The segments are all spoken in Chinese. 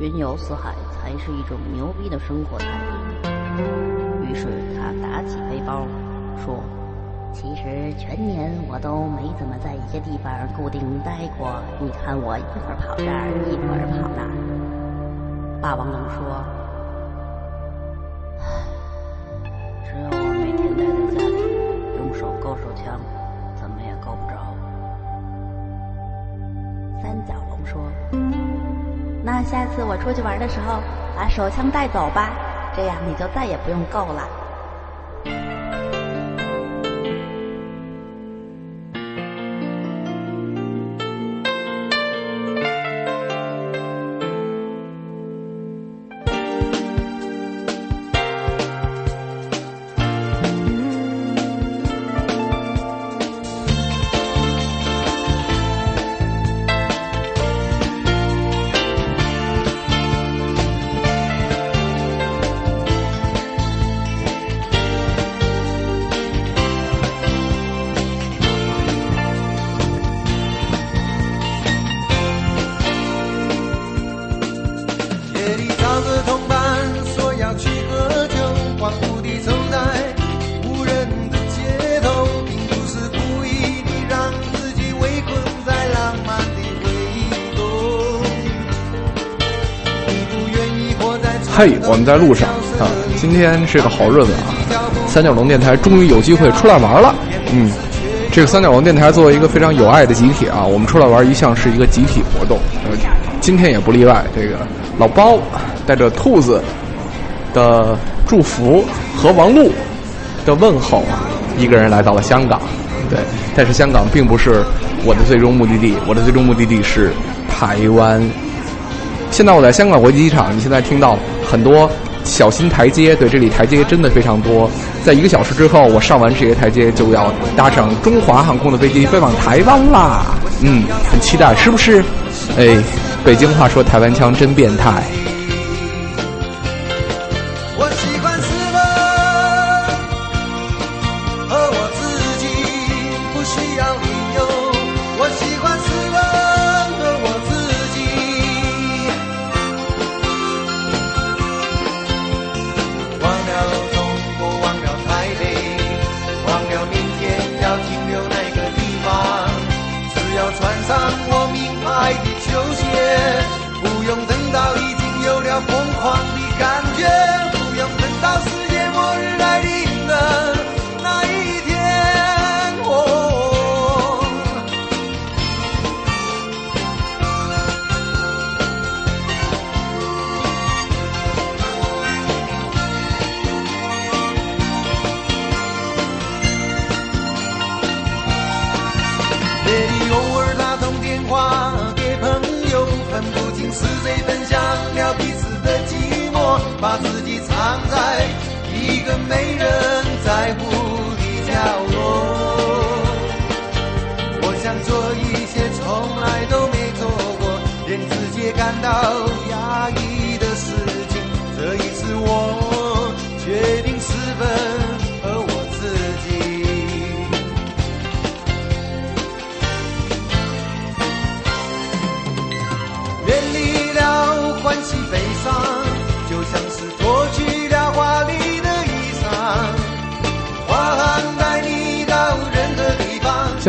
云游四海才是一种牛逼的生活态度。于是他打起背包，说：“其实全年我都没怎么在一些地方固定待过。你看我一会儿跑这儿，一会儿跑那儿。”霸王龙说：“下次我出去玩的时候，把手枪带走吧，这样你就再也不用够了。”嘿，我们在路上啊，今天是个好日子啊！三角龙电台终于有机会出来玩了。嗯，这个三角龙电台作为一个非常有爱的集体啊，我们出来玩一向是一个集体活动，呃，今天也不例外。这个老包带着兔子的祝福和王璐的问候，一个人来到了香港。对，但是香港并不是我的最终目的地，我的最终目的地是台湾。现在我在香港国际机场，你现在听到很多小心台阶，对，这里台阶真的非常多。在一个小时之后，我上完这些台阶，就要搭上中华航空的飞机飞往台湾啦。嗯，很期待，是不是？哎，北京话说台湾腔真变态。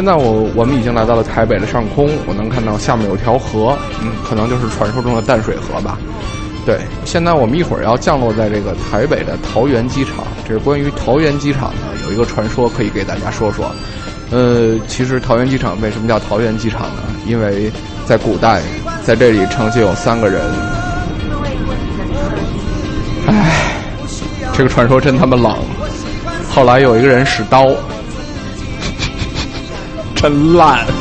现在我我们已经来到了台北的上空，我能看到下面有条河，嗯，可能就是传说中的淡水河吧。对，现在我们一会儿要降落在这个台北的桃园机场。这是关于桃园机场呢，有一个传说可以给大家说说。呃，其实桃园机场为什么叫桃园机场呢？因为在古代，在这里曾经有三个人。唉，这个传说真他妈冷。后来有一个人使刀，真烂。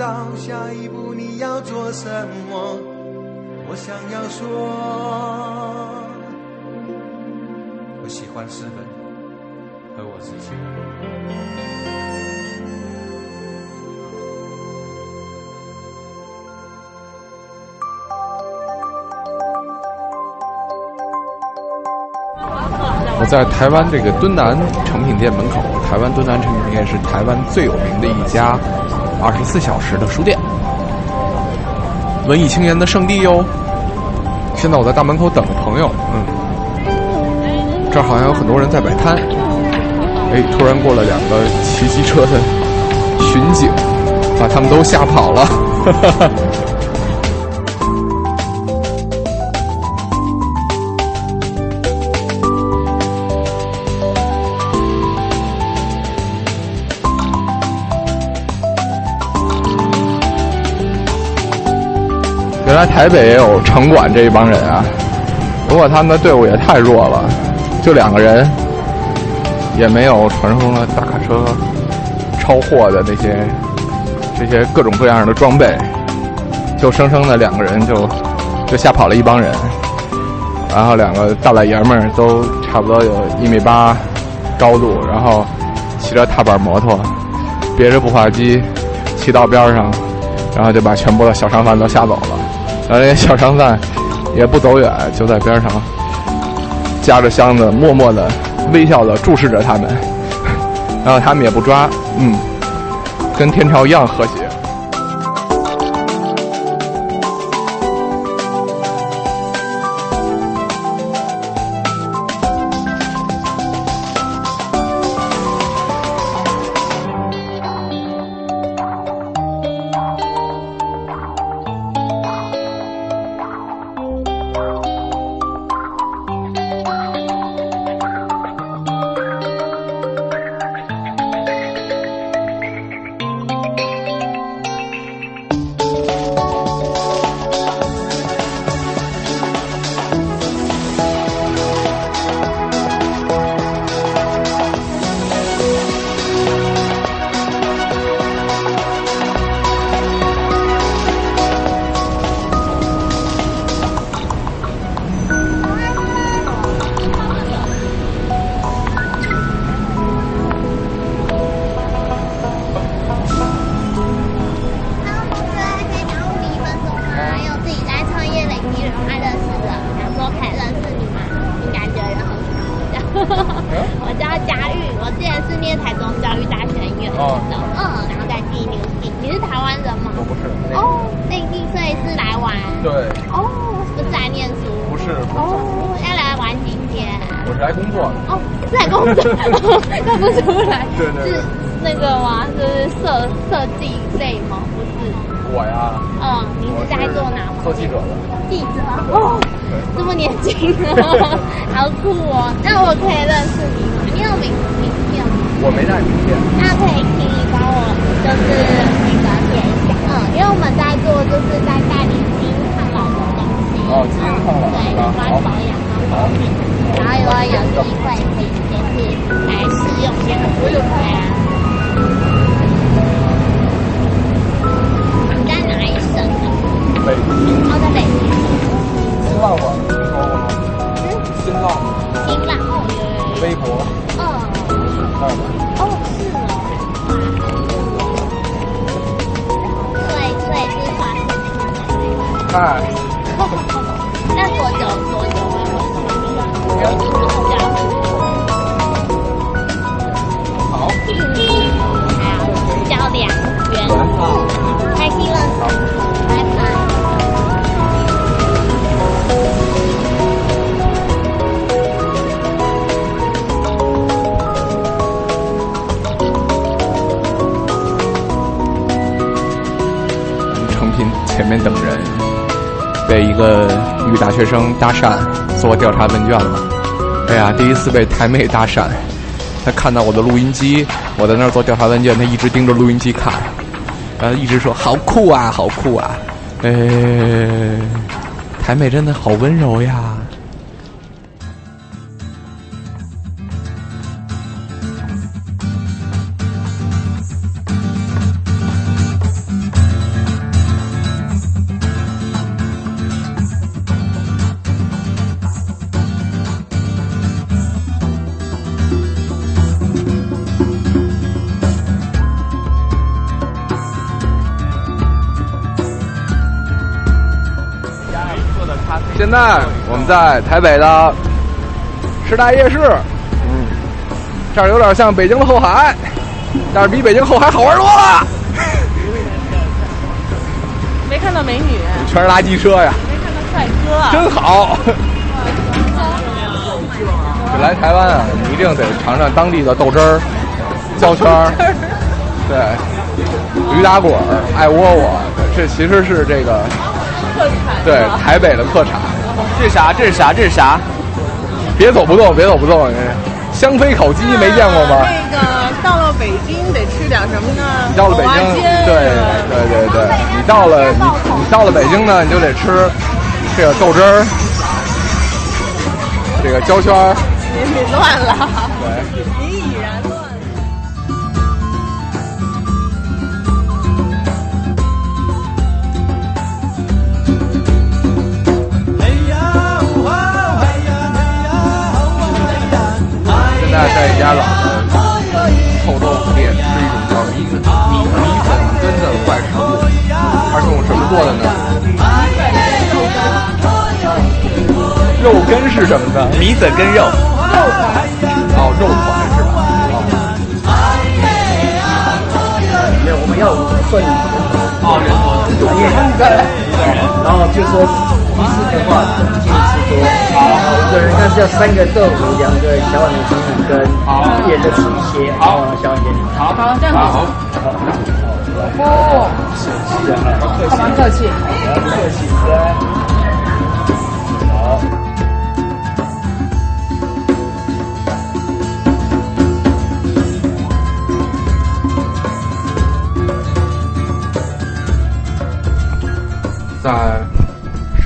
到下一步你要做什么。我想要说，我喜欢诗本和我自己。我在台湾这个敦南诚品店门口，台湾敦南诚品店是台湾最有名的一家二十四小时的书店，文艺青年的圣地哟。现在我在大门口等朋友，嗯，这儿好像有很多人在摆摊。哎，突然过来两个骑机车的巡警，把他们都吓跑了。哈哈哈。原来台北也有城管这一帮人啊，不过他们的队伍也太弱了，就两个人，也没有传说中的大卡车超货的那些这些各种各样的装备，就生生的两个人就就吓跑了一帮人，然后两个大老爷们儿都差不多有一米八高度，然后骑着踏板摩托，别着步话机，骑到边上，然后就把全部的小商贩都吓走了。然后那小商贩也不走远，就在边上夹着箱子，默默的、微笑的注视着他们。然后他们也不抓，嗯，跟天朝一样和谐。学生搭讪，做调查问卷了。哎呀，第一次被台妹搭讪，她看到我的录音机，我在那儿做调查问卷，她一直盯着录音机看，然后一直说好酷啊，好酷啊。呃，台妹真的好温柔呀。现在我们在台北的师大夜市，嗯，这儿有点像北京的后海，但是比北京后海好玩多了。没看到美女，全是垃圾车呀。没看到帅哥，真好。来台湾啊，你一定得尝尝当地的豆汁儿、焦圈儿，对，驴打滚儿、爱窝窝，这其实是这个。对，台北的特产。这是啥？这是啥？这是啥？别走不动，别走不动！香妃烤鸡没见过吗？那个到了北京得吃点什么呢？你到了北京，对对对对，你到了你你到了北京呢，你就得吃这个豆汁儿，这个焦圈儿。你乱了。对。在一家老的臭豆腐店吃一种叫米粉米米粉根的怪食物，它是用什么做的呢？肉根是什么呢？米粉跟肉。肉团。哦，肉团是吧？没有，我们要算哦，人头。一个人，然后就说一次的话，好，一个人看是要三个豆腐，两个小碗的米粉根，好，也的吃一些，好，小碗点点。好，好，这样好。好，好，好哦，是是啊，好，蛮客气，不客气，来，好。在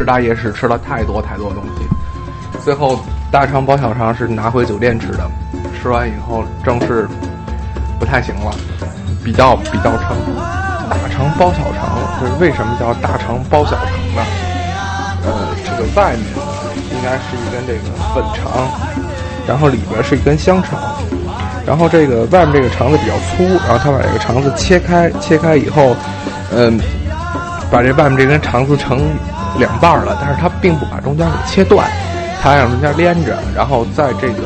大夜市吃了太多太多东西，最后大肠包小肠是拿回酒店吃的，吃完以后正是不太行了，比较比较撑。大肠包小肠，就是为什么叫大肠包小肠呢？呃，这个外面应该是一根这个粉肠，然后里边是一根香肠，然后这个外面这个肠子比较粗，然后他把这个肠子切开，切开以后，嗯。把这外面这根肠子成两半了，但是它并不把中间给切断，它让中间连着，然后在这个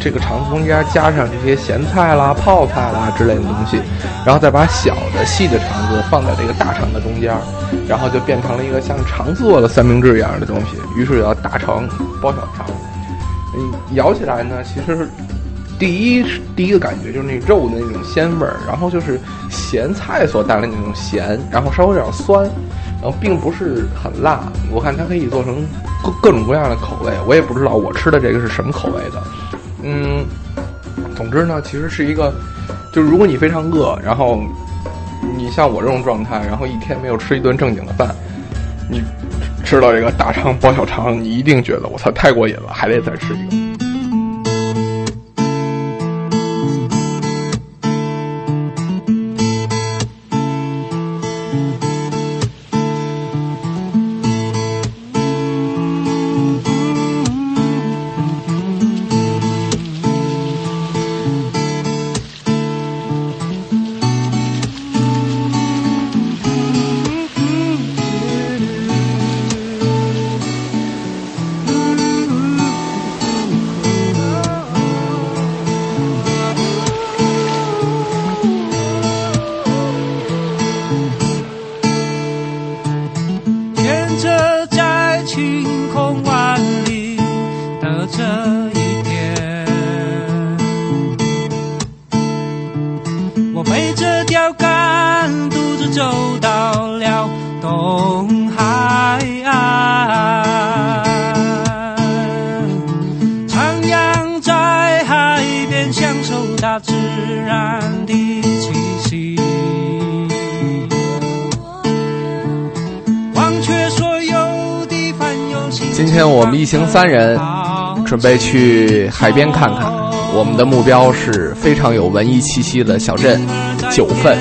这个肠子中间加上这些咸菜啦、泡菜啦之类的东西，然后再把小的细的肠子放在这个大肠的中间，然后就变成了一个像肠做的三明治一样的东西，于是叫大肠包小肠。嗯咬起来呢，其实。第一第一个感觉就是那肉的那种鲜味儿，然后就是咸菜所带来的那种咸，然后稍微有点酸，然后并不是很辣。我看它可以做成各各种各样的口味，我也不知道我吃的这个是什么口味的。嗯，总之呢，其实是一个，就如果你非常饿，然后你像我这种状态，然后一天没有吃一顿正经的饭，你吃到这个大肠包小肠，你一定觉得我操太过瘾了，还得再吃一个。享今天我们一行三人准备去海边看看，我们的目标是非常有文艺气息的小镇九份。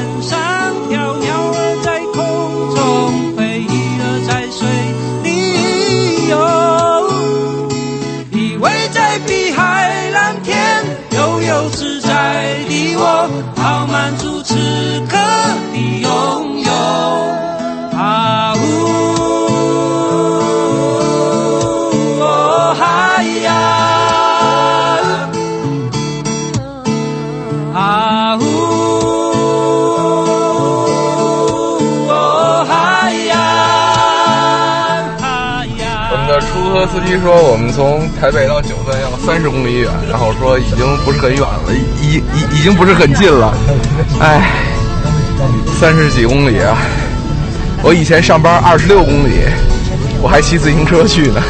机说：“我们从台北到九份要三十公里远，然后说已经不是很远了，已已已经不是很近了。哎，三十几公里啊！我以前上班二十六公里，我还骑自行车去呢。”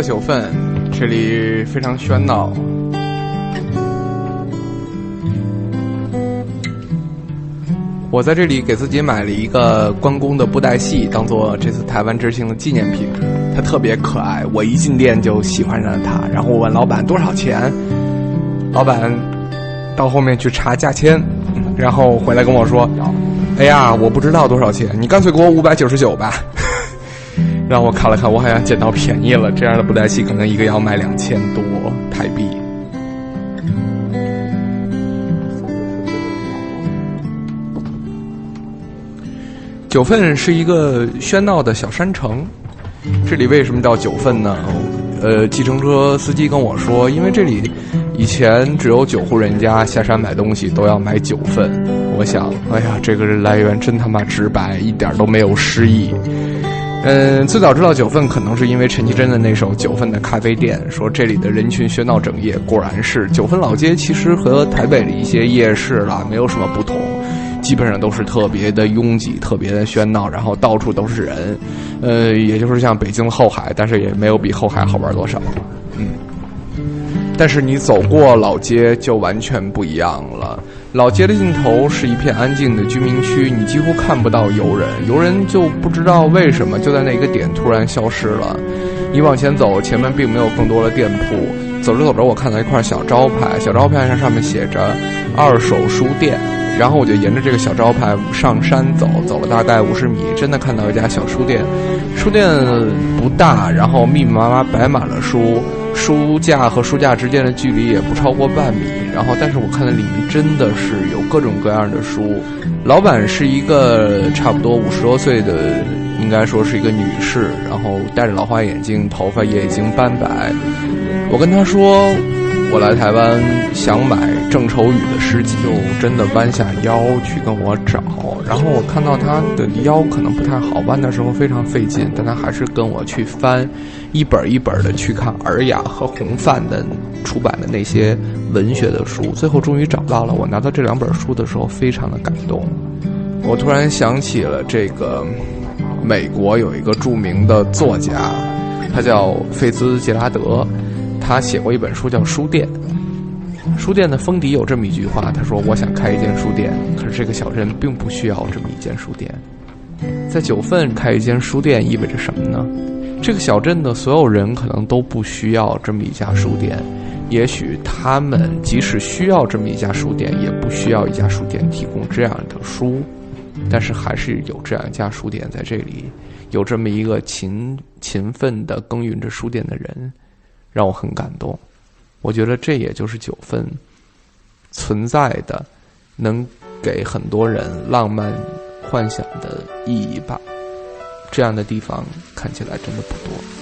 九份，这里非常喧闹。我在这里给自己买了一个关公的布袋戏，当做这次台湾之行的纪念品。它特别可爱，我一进店就喜欢上了它。然后我问老板多少钱，老板到后面去查价签，然后回来跟我说：“哎呀，我不知道多少钱，你干脆给我五百九十九吧。”让我看了看，我好像捡到便宜了。这样的布袋戏可能一个要卖两千多台币。九份是一个喧闹的小山城，这里为什么叫九份呢？呃，计程车司机跟我说，因为这里以前只有九户人家下山买东西都要买九份。我想，哎呀，这个人来源真他妈直白，一点都没有诗意。嗯，最早知道九份，可能是因为陈绮贞的那首《九份的咖啡店》，说这里的人群喧闹整夜。果然是九份老街，其实和台北的一些夜市啦没有什么不同，基本上都是特别的拥挤、特别的喧闹，然后到处都是人。呃，也就是像北京后海，但是也没有比后海好玩多少。嗯，但是你走过老街就完全不一样了。老街的尽头是一片安静的居民区，你几乎看不到游人，游人就不知道为什么就在那个点突然消失了。你往前走，前面并没有更多的店铺。走着走着，我看到一块小招牌，小招牌上上面写着“二手书店”。然后我就沿着这个小招牌上山走，走了大概五十米，真的看到一家小书店。书店不大，然后密密麻麻摆满了书，书架和书架之间的距离也不超过半米。然后，但是我看到里面真的是有各种各样的书。老板是一个差不多五十多岁的，应该说是一个女士，然后戴着老花眼镜，头发也已经斑白。我跟她说。我来台湾想买郑愁予的诗集，就真的弯下腰去跟我找。然后我看到她的腰可能不太好，弯的时候非常费劲，但她还是跟我去翻，一本一本的去看尔雅和洪范的出版的那些文学的书。最后终于找到了。我拿到这两本书的时候，非常的感动。我突然想起了这个美国有一个著名的作家，他叫费兹杰拉德。他写过一本书叫《书店》，书店的封底有这么一句话：“他说我想开一间书店，可是这个小镇并不需要这么一间书店。在九份开一间书店意味着什么呢？这个小镇的所有人可能都不需要这么一家书店，也许他们即使需要这么一家书店，也不需要一家书店提供这样的书，但是还是有这样一家书店在这里，有这么一个勤勤奋的耕耘着书店的人。”让我很感动，我觉得这也就是九份存在的，能给很多人浪漫幻想的意义吧。这样的地方看起来真的不多。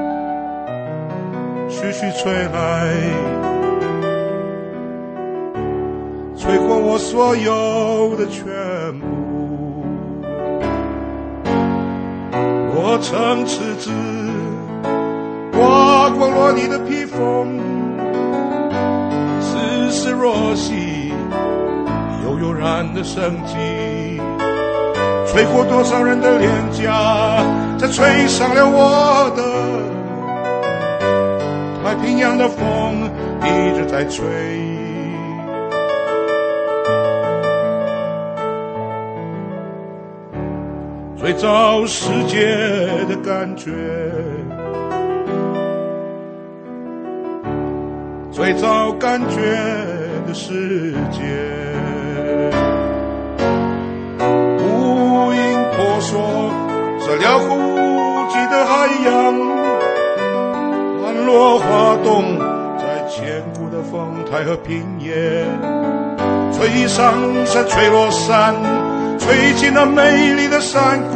徐徐吹来，吹过我所有的全部。我曾赤子刮过落你的披风，丝丝若细，悠悠然的生机，吹过多少人的脸颊，才吹上了我的。太平洋的风一直在吹，最早世界的感觉，最早感觉的世界，无影婆娑，这辽阔无际的海洋。落花洞，在千古的风台和平野，吹上山，吹落山，吹进那美丽的山谷。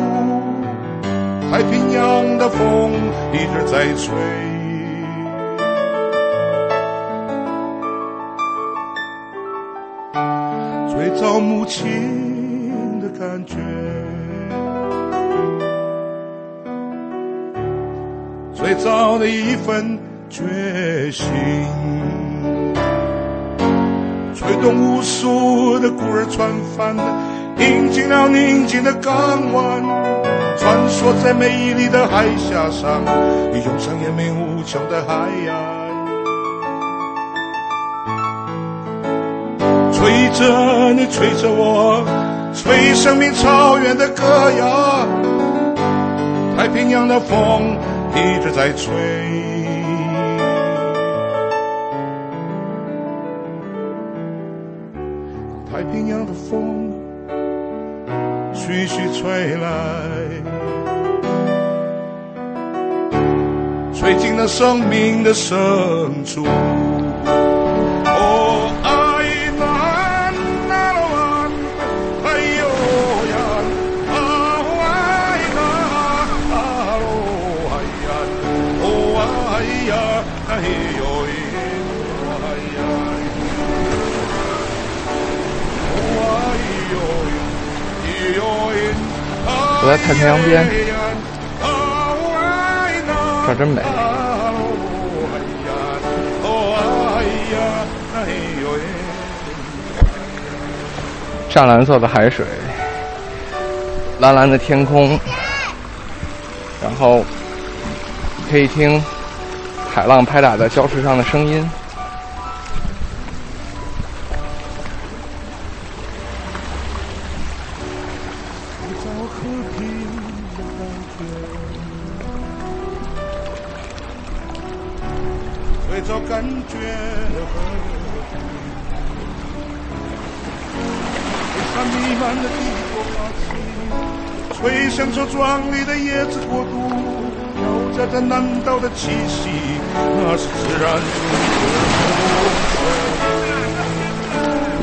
太平洋的风一直在吹，最早母亲最早的一份决心，吹动无数的孤儿船帆，引进了宁静的港湾，穿梭在美丽的海峡上，涌上延绵无穷的海岸。吹着你，吹着我，吹生命草原的歌谣，太平洋的风。一直在吹，太平洋的风徐徐吹来，吹进了生命的深处。我在太平洋边，这儿真美。湛蓝色的海水，蓝蓝的天空，然后可以听海浪拍打在礁石上的声音。的椰子国度，飘着这南岛的气息，那是自然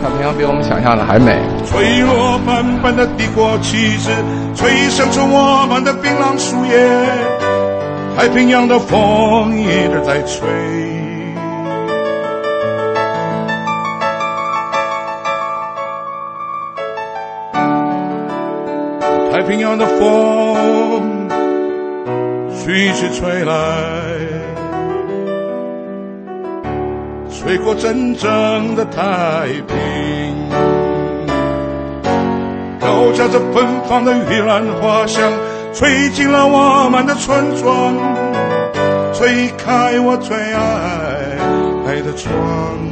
太平洋比我们想象的还美。吹落斑斑的帝国旗帜，吹响着我们的槟榔树叶，太平洋的风一直在吹。太平洋的风徐徐吹来，吹过真正的太平，高夹着芬芳的玉兰花香，吹进了我们的村庄，吹开我最爱爱的窗。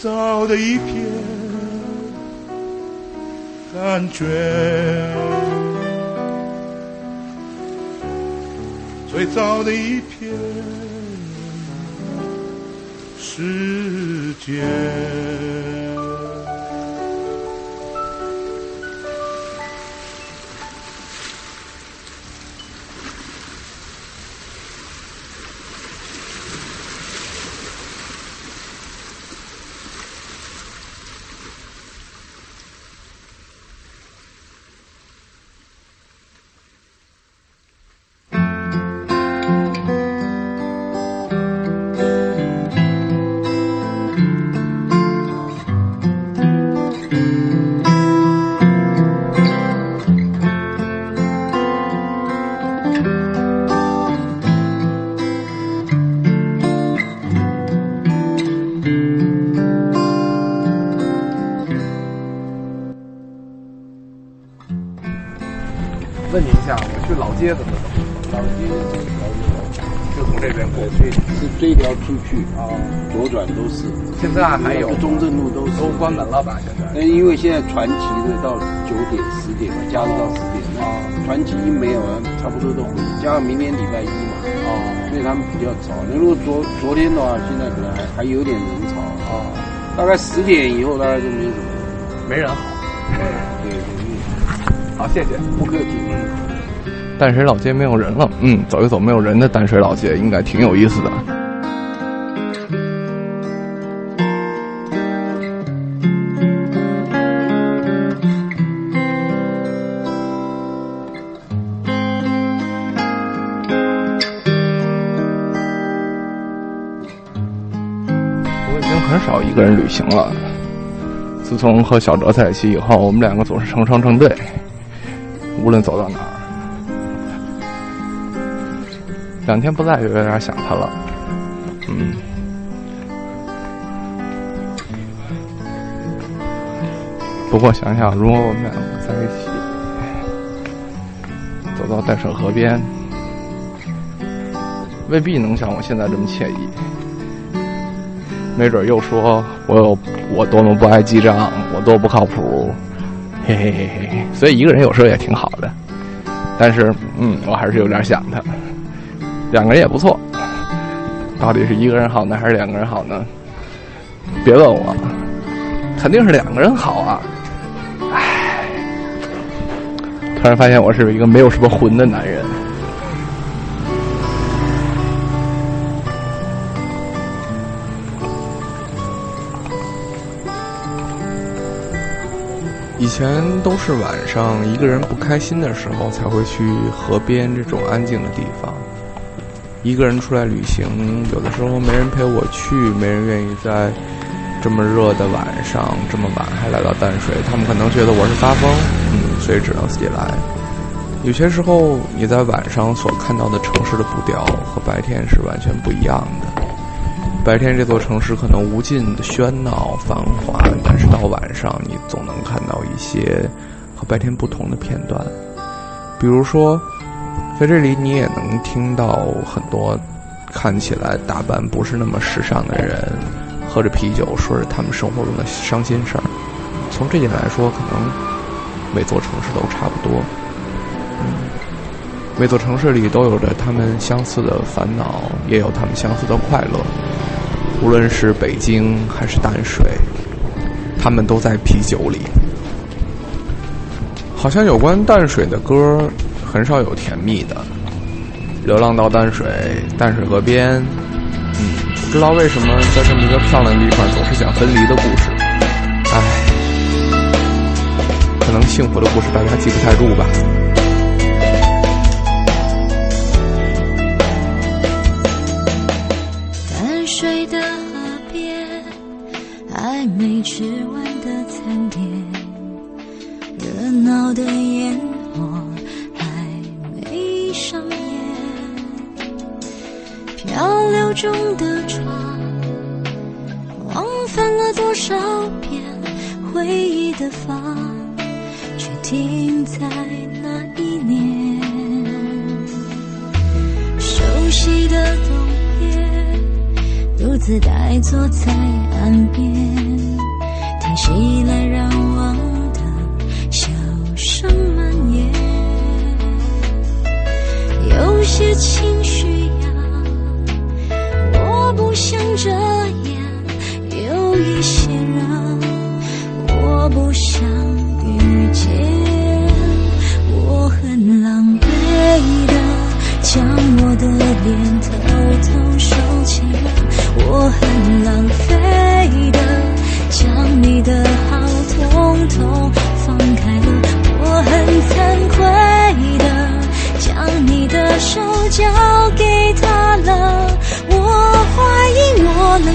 最早的一片感觉，最早的一片世界。现在还有中正路都都关门了吧？现在？那因为现在传奇的到九点、十点嘛，加入到十点。那传奇一没有，差不多都回。加上明天礼拜一嘛，哦，所以他们比较早。那如果昨昨天的话，现在可能还还有点人潮啊。大概十点以后，大概就没什么，没人好。对对。好，谢谢，不客气。淡水老街没有人了，嗯，走一走没有人的淡水老街应该挺有意思的。少一个人旅行了。自从和小哲在一起以后，我们两个总是成双成对，无论走到哪儿。两天不在就有点想他了，嗯。不过想想，如果我们两个在一起，走到淡水河边，未必能像我现在这么惬意。没准又说我有我多么不爱记账，我多不靠谱，嘿嘿嘿嘿。所以一个人有时候也挺好的，但是嗯，我还是有点想他。两个人也不错，到底是一个人好呢，还是两个人好呢？别问我，肯定是两个人好啊！唉，突然发现我是一个没有什么魂的男人。以前都是晚上一个人不开心的时候才会去河边这种安静的地方。一个人出来旅行，有的时候没人陪我去，没人愿意在这么热的晚上这么晚还来到淡水。他们可能觉得我是发疯，所以只能自己来。有些时候你在晚上所看到的城市的步调和白天是完全不一样的。白天这座城市可能无尽的喧闹繁华，但是到晚上你总能看到一些和白天不同的片段，比如说。在这里，你也能听到很多看起来打扮不是那么时尚的人，喝着啤酒，说着他们生活中的伤心事儿。从这点来说，可能每座城市都差不多。嗯，每座城市里都有着他们相似的烦恼，也有他们相似的快乐。无论是北京还是淡水，他们都在啤酒里。好像有关淡水的歌。很少有甜蜜的，流浪到淡水，淡水河边，嗯，不知道为什么在这么一个漂亮的地方，总是讲分离的故事，唉，可能幸福的故事大家记不太住吧。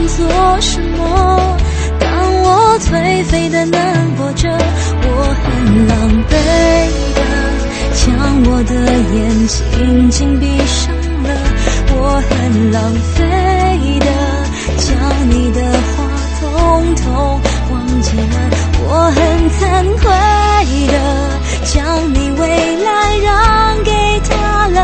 做什么？当我颓废的难过着，我很狼狈的将我的眼睛紧闭上了。我很浪费的将你的话统统忘记了。我很惭愧的将你未来让给他了。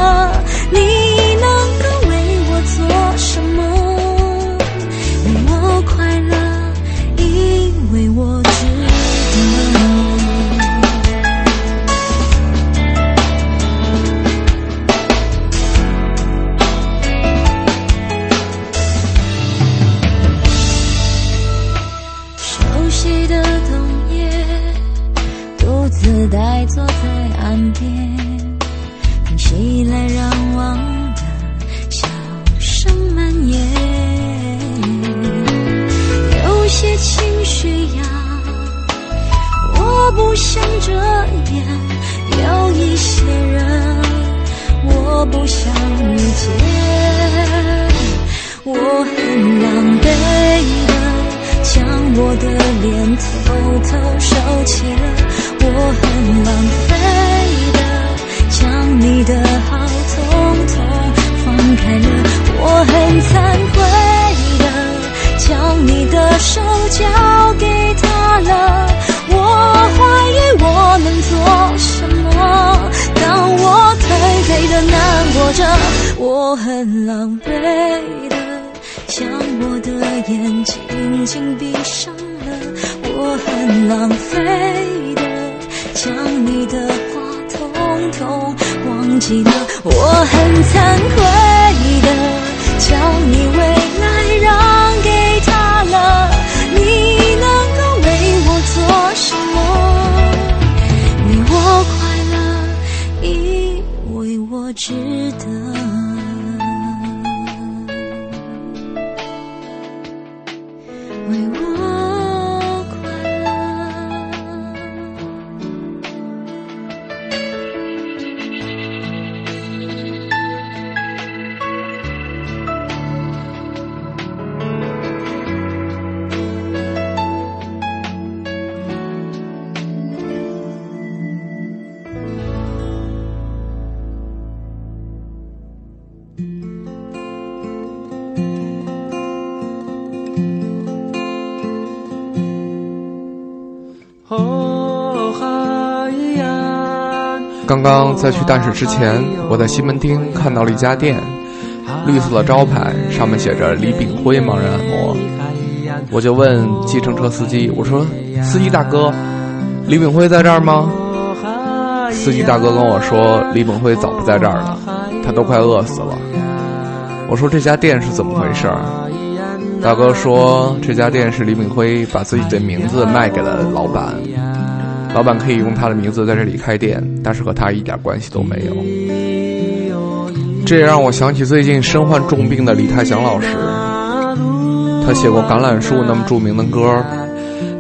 偷偷收起了我很狼狈的将你的好通通放开了我很惭愧的将你的手交给他了。我怀疑我能做什么当我颓废的难过着我很狼狈的将我的眼睛紧闭上。浪费的将你的话统统忘记了我很惭愧的将你为在去淡水之前，我在西门町看到了一家店，绿色的招牌上面写着“李炳辉盲人按摩”。我就问计程车司机：“我说，司机大哥，李炳辉在这儿吗？”司机大哥跟我说：“李炳辉早不在这儿了，他都快饿死了。”我说：“这家店是怎么回事？”大哥说：“这家店是李炳辉把自己的名字卖给了老板，老板可以用他的名字在这里开店，但是和他一点关系都没有。”这也让我想起最近身患重病的李泰祥老师，他写过《橄榄树》那么著名的歌，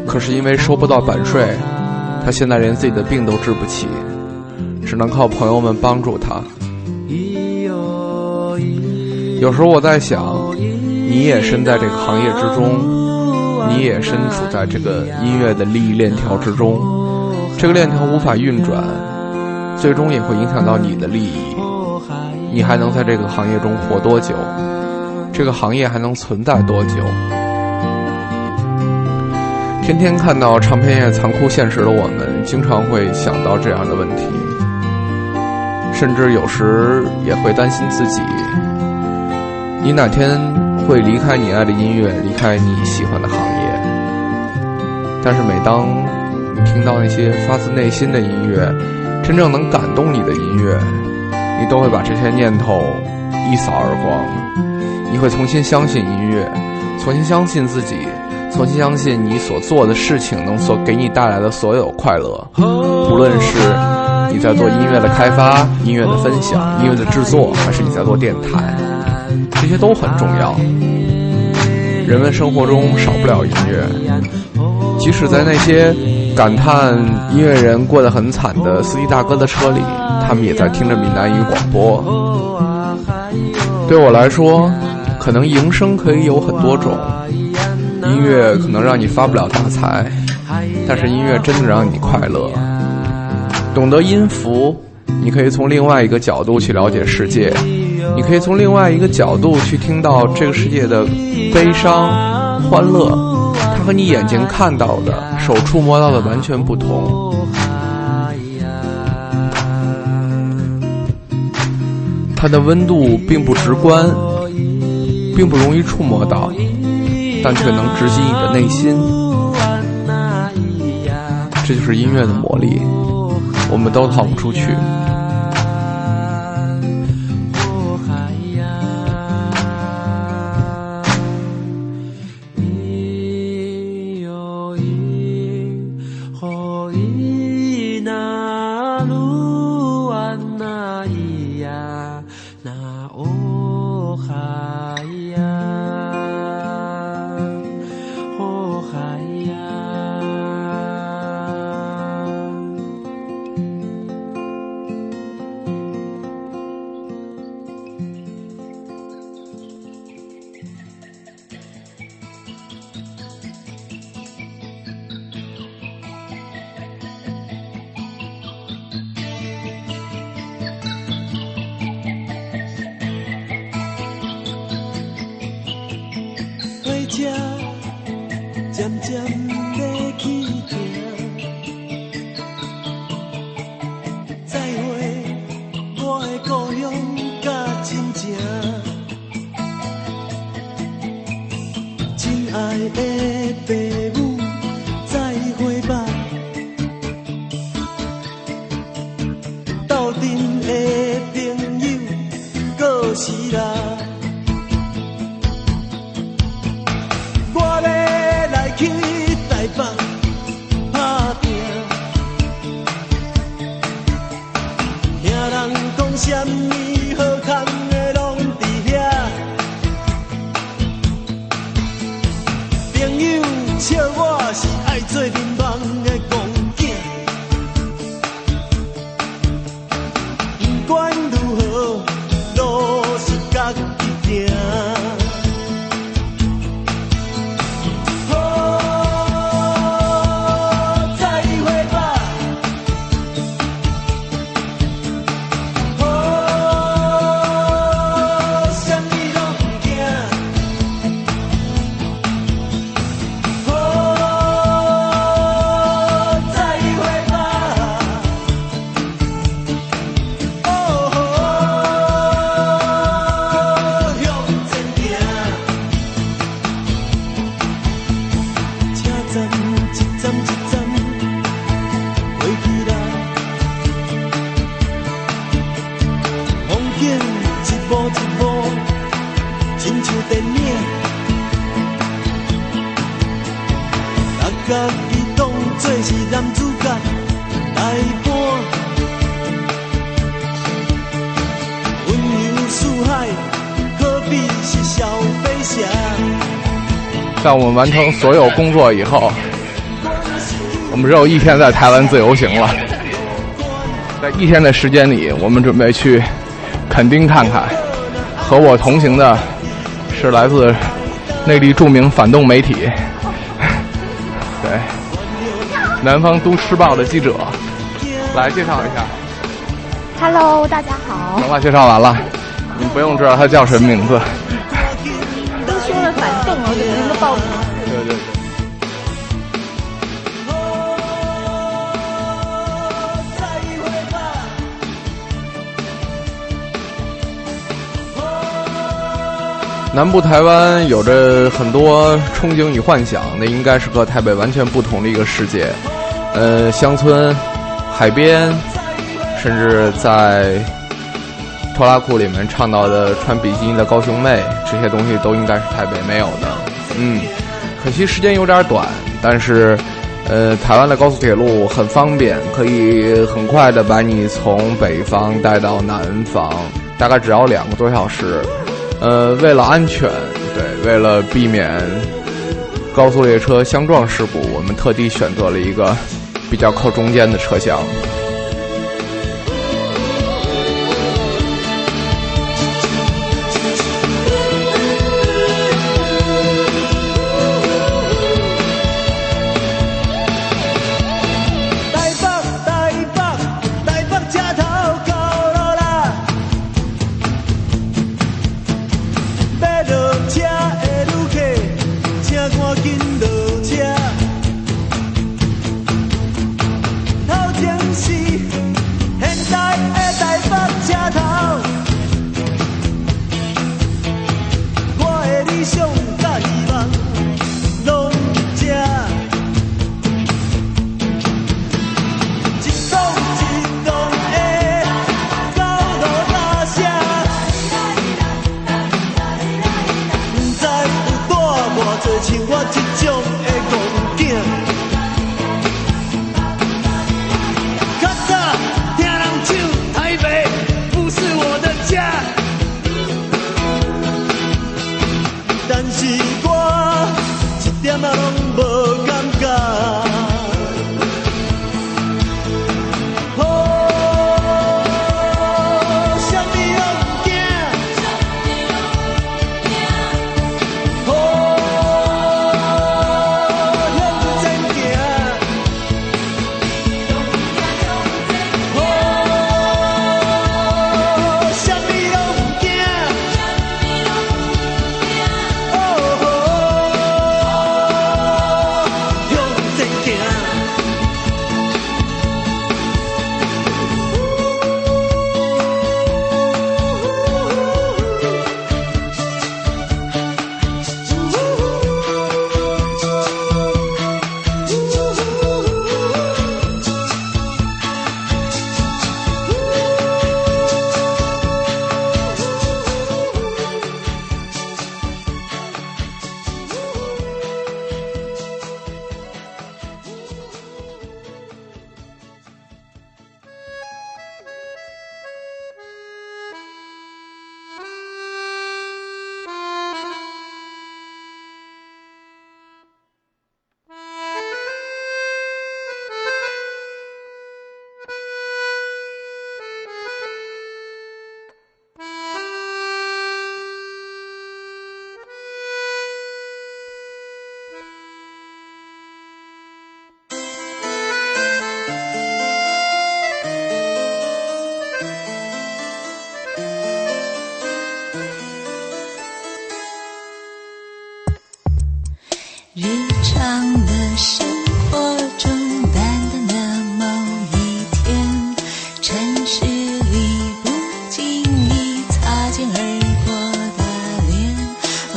可是因为收不到版税，他现在连自己的病都治不起，只能靠朋友们帮助他。有时候我在想。你也身在这个行业之中，你也身处在这个音乐的利益链条之中，这个链条无法运转，最终也会影响到你的利益。你还能在这个行业中活多久？这个行业还能存在多久？天天看到唱片业残酷现实的我们，经常会想到这样的问题，甚至有时也会担心自己，你哪天？会离开你爱的音乐，离开你喜欢的行业。但是每当你听到那些发自内心的音乐，真正能感动你的音乐，你都会把这些念头一扫而光。你会重新相信音乐，重新相信自己，重新相信你所做的事情能所给你带来的所有快乐。不论是你在做音乐的开发、音乐的分享、音乐的制作，还是你在做电台。这些都很重要。人们生活中少不了音乐，即使在那些感叹音乐人过得很惨的司机大哥的车里，他们也在听着闽南语广播。对我来说，可能营生可以有很多种，音乐可能让你发不了大财，但是音乐真的让你快乐。懂得音符，你可以从另外一个角度去了解世界。你可以从另外一个角度去听到这个世界的悲伤、欢乐，它和你眼睛看到的、手触摸到的完全不同。它的温度并不直观，并不容易触摸到，但却能直击你的内心。这就是音乐的魔力，我们都逃不出去。们完成所有工作以后，我们只有一天在台湾自由行了。在一天的时间里，我们准备去垦丁看看。和我同行的是来自内地著名反动媒体，对，南方都市报的记者，来介绍一下。Hello，大家好。行了，介绍完了，你不用知道他叫什么名字。南部台湾有着很多憧憬与幻想，那应该是和台北完全不同的一个世界。呃，乡村、海边，甚至在拖拉库里面唱到的穿比基尼的高雄妹，这些东西都应该是台北没有的。嗯，可惜时间有点短，但是，呃，台湾的高速铁路很方便，可以很快的把你从北方带到南方，大概只要两个多小时。呃，为了安全，对，为了避免高速列车相撞事故，我们特地选择了一个比较靠中间的车厢。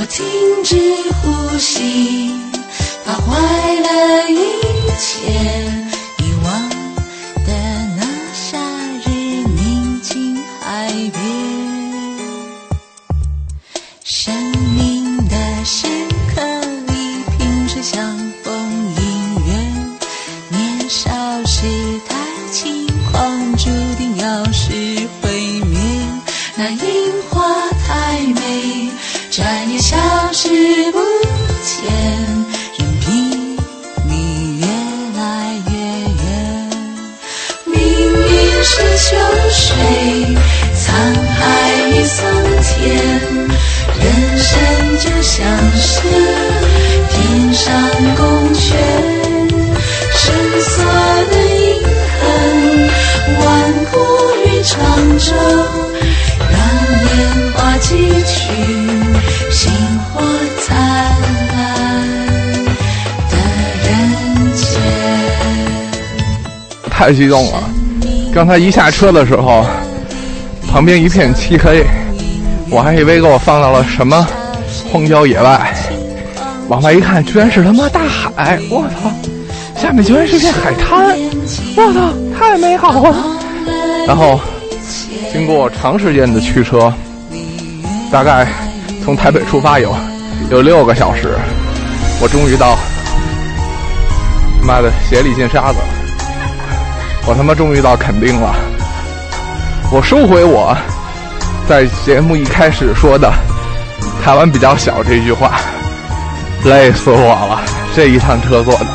停止呼吸，把坏了一切。太激动了！刚才一下车的时候，旁边一片漆黑，我还以为给我放到了什么荒郊野外。往外一看，居然是他妈大海！我操，下面居然是片海滩！我操，太美好了！然后经过长时间的驱车，大概从台北出发有有六个小时，我终于到，妈的鞋里进沙子了。我他妈终于到垦丁了！我收回我在节目一开始说的“台湾比较小”这句话，累死我了！这一趟车坐的，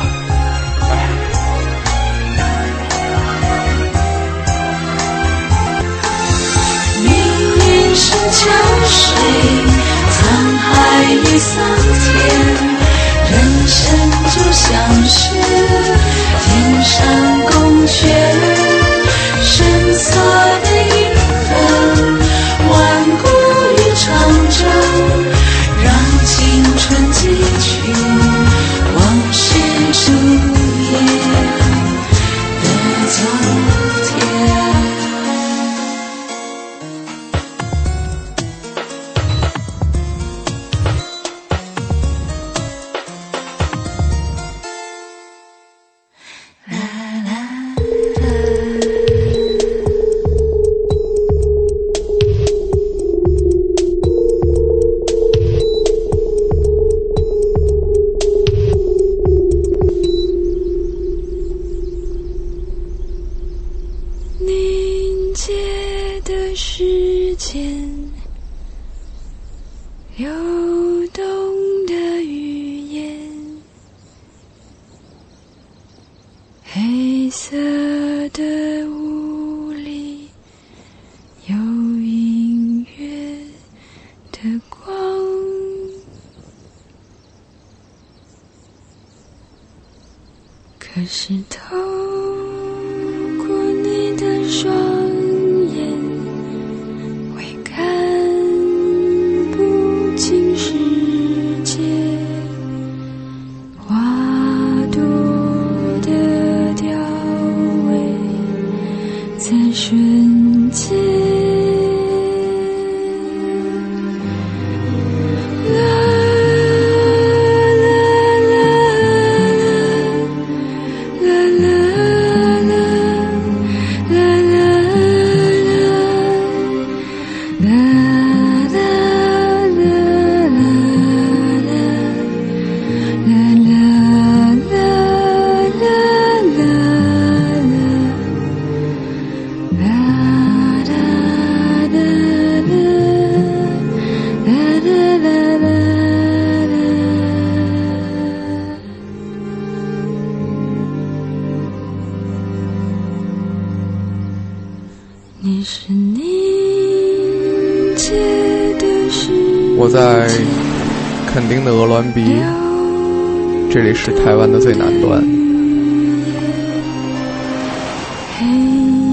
是台湾的最南端。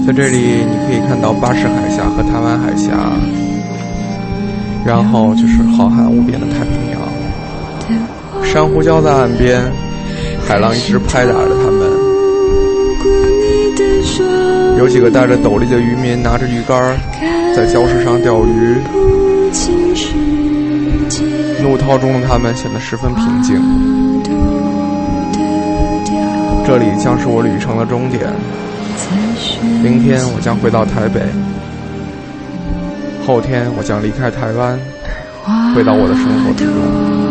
在这里，你可以看到巴士海峡和台湾海峡，然后就是浩瀚无边的太平洋。珊瑚礁在岸边，海浪一直拍打着它们。有几个戴着斗笠的渔民拿着鱼竿，在礁石上钓鱼。怒涛中的他们显得十分平静。这里将是我旅程的终点。明天我将回到台北，后天我将离开台湾，回到我的生活之中。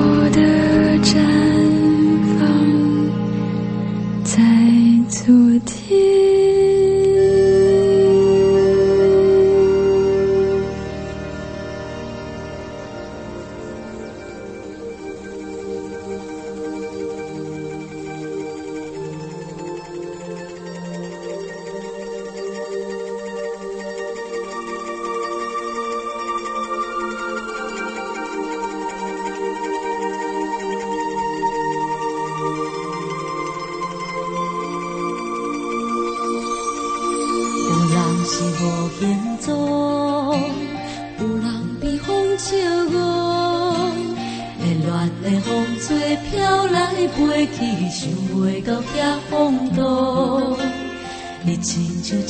亲像一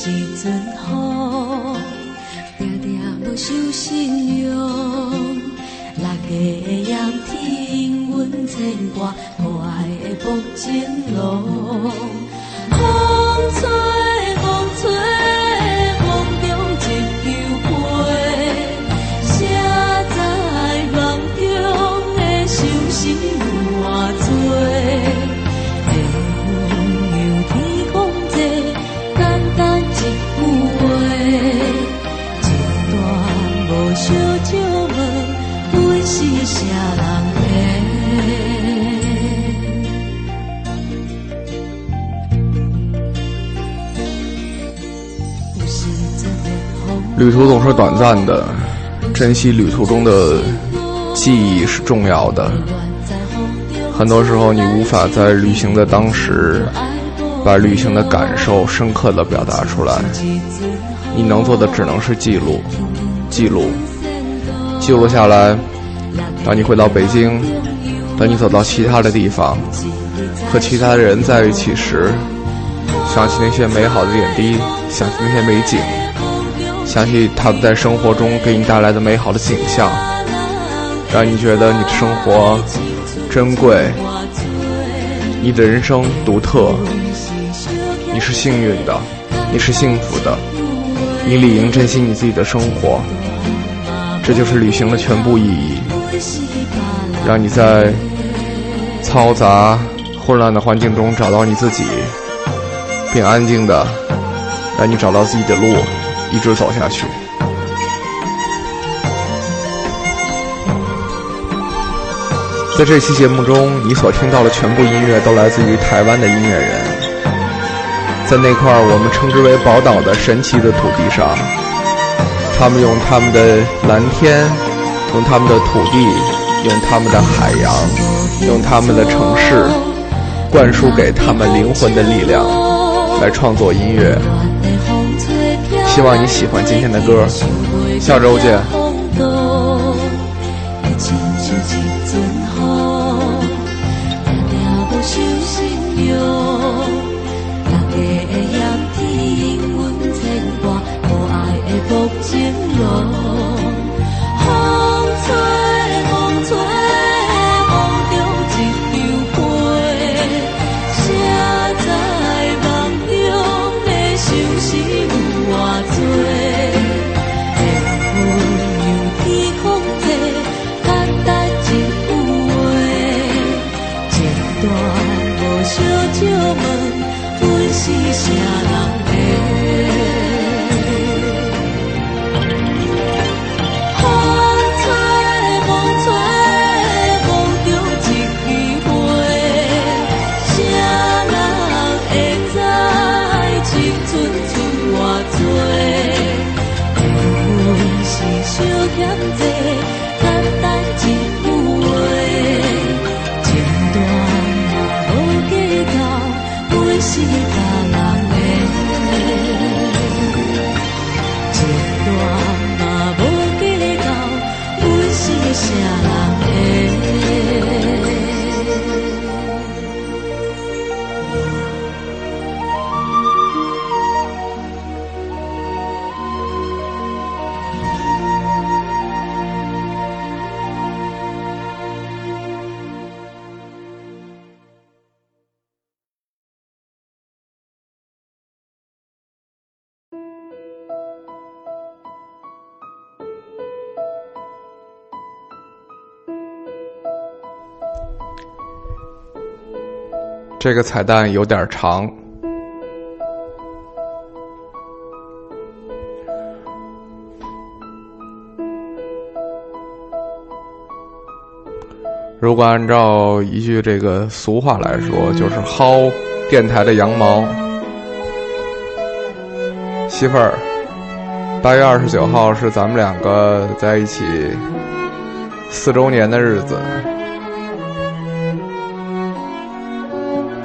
阵风，常常无收信用。六月的艳天，阮牵挂可爱的博精路。总是短暂的，珍惜旅途中的记忆是重要的。很多时候，你无法在旅行的当时把旅行的感受深刻的表达出来，你能做的只能是记录，记录，记录下来。当你回到北京，当你走到其他的地方，和其他的人在一起时，想起那些美好的点滴，想起那些美景。想起他们在生活中给你带来的美好的景象，让你觉得你的生活珍贵，你的人生独特，你是幸运的，你是幸福的，你理应珍惜你自己的生活。这就是旅行的全部意义，让你在嘈杂、混乱的环境中找到你自己，并安静的让你找到自己的路。一直走下去。在这期节目中，你所听到的全部音乐都来自于台湾的音乐人。在那块我们称之为宝岛的神奇的土地上，他们用他们的蓝天，用他们的土地，用他们的海洋，用他们的城市，灌输给他们灵魂的力量，来创作音乐。希望你喜欢今天的歌，下周见。这个彩蛋有点长。如果按照一句这个俗话来说，就是薅电台的羊毛。媳妇儿，八月二十九号是咱们两个在一起四周年的日子。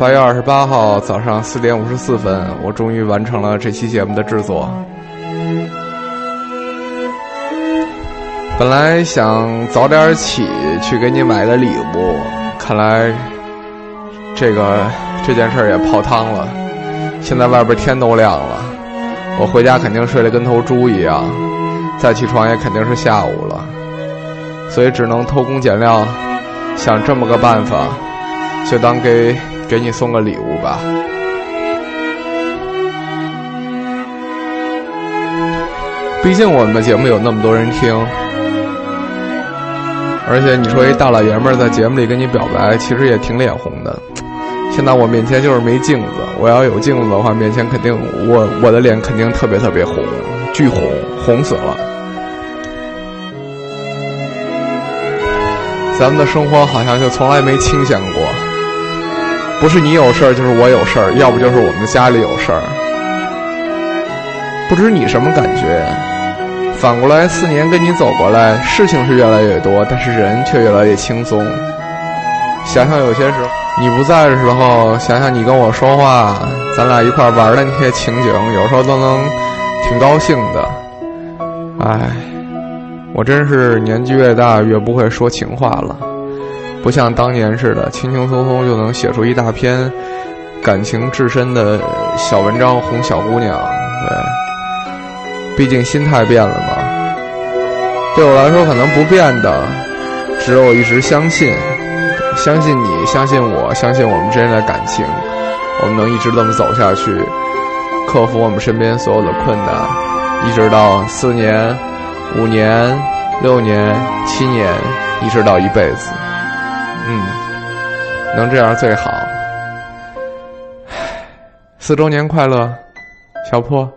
八月二十八号早上四点五十四分，我终于完成了这期节目的制作。本来想早点起去给你买个礼物，看来这个这件事也泡汤了。现在外边天都亮了，我回家肯定睡得跟头猪一样，再起床也肯定是下午了，所以只能偷工减料，想这么个办法，就当给给你送个礼物吧。毕竟我们的节目有那么多人听。而且你说一大老爷们儿在节目里跟你表白，其实也挺脸红的。现在我面前就是没镜子，我要有镜子的话，面前肯定我我的脸肯定特别特别红，巨红，红死了。咱们的生活好像就从来没清闲过，不是你有事儿就是我有事儿，要不就是我们家里有事儿。不知你什么感觉？反过来，四年跟你走过来，事情是越来越多，但是人却越来越轻松。想想有些时候你不在的时候，想想你跟我说话，咱俩一块玩的那些情景，有时候都能挺高兴的。唉，我真是年纪越大越不会说情话了，不像当年似的，轻轻松松就能写出一大篇感情至深的小文章哄小姑娘。对。毕竟心态变了嘛，对我来说可能不变的，只有一直相信，相信你，相信我，相信我们之间的感情，我们能一直这么走下去，克服我们身边所有的困难，一直到四年、五年、六年、七年，一直到一辈子，嗯，能这样最好。四周年快乐，小破。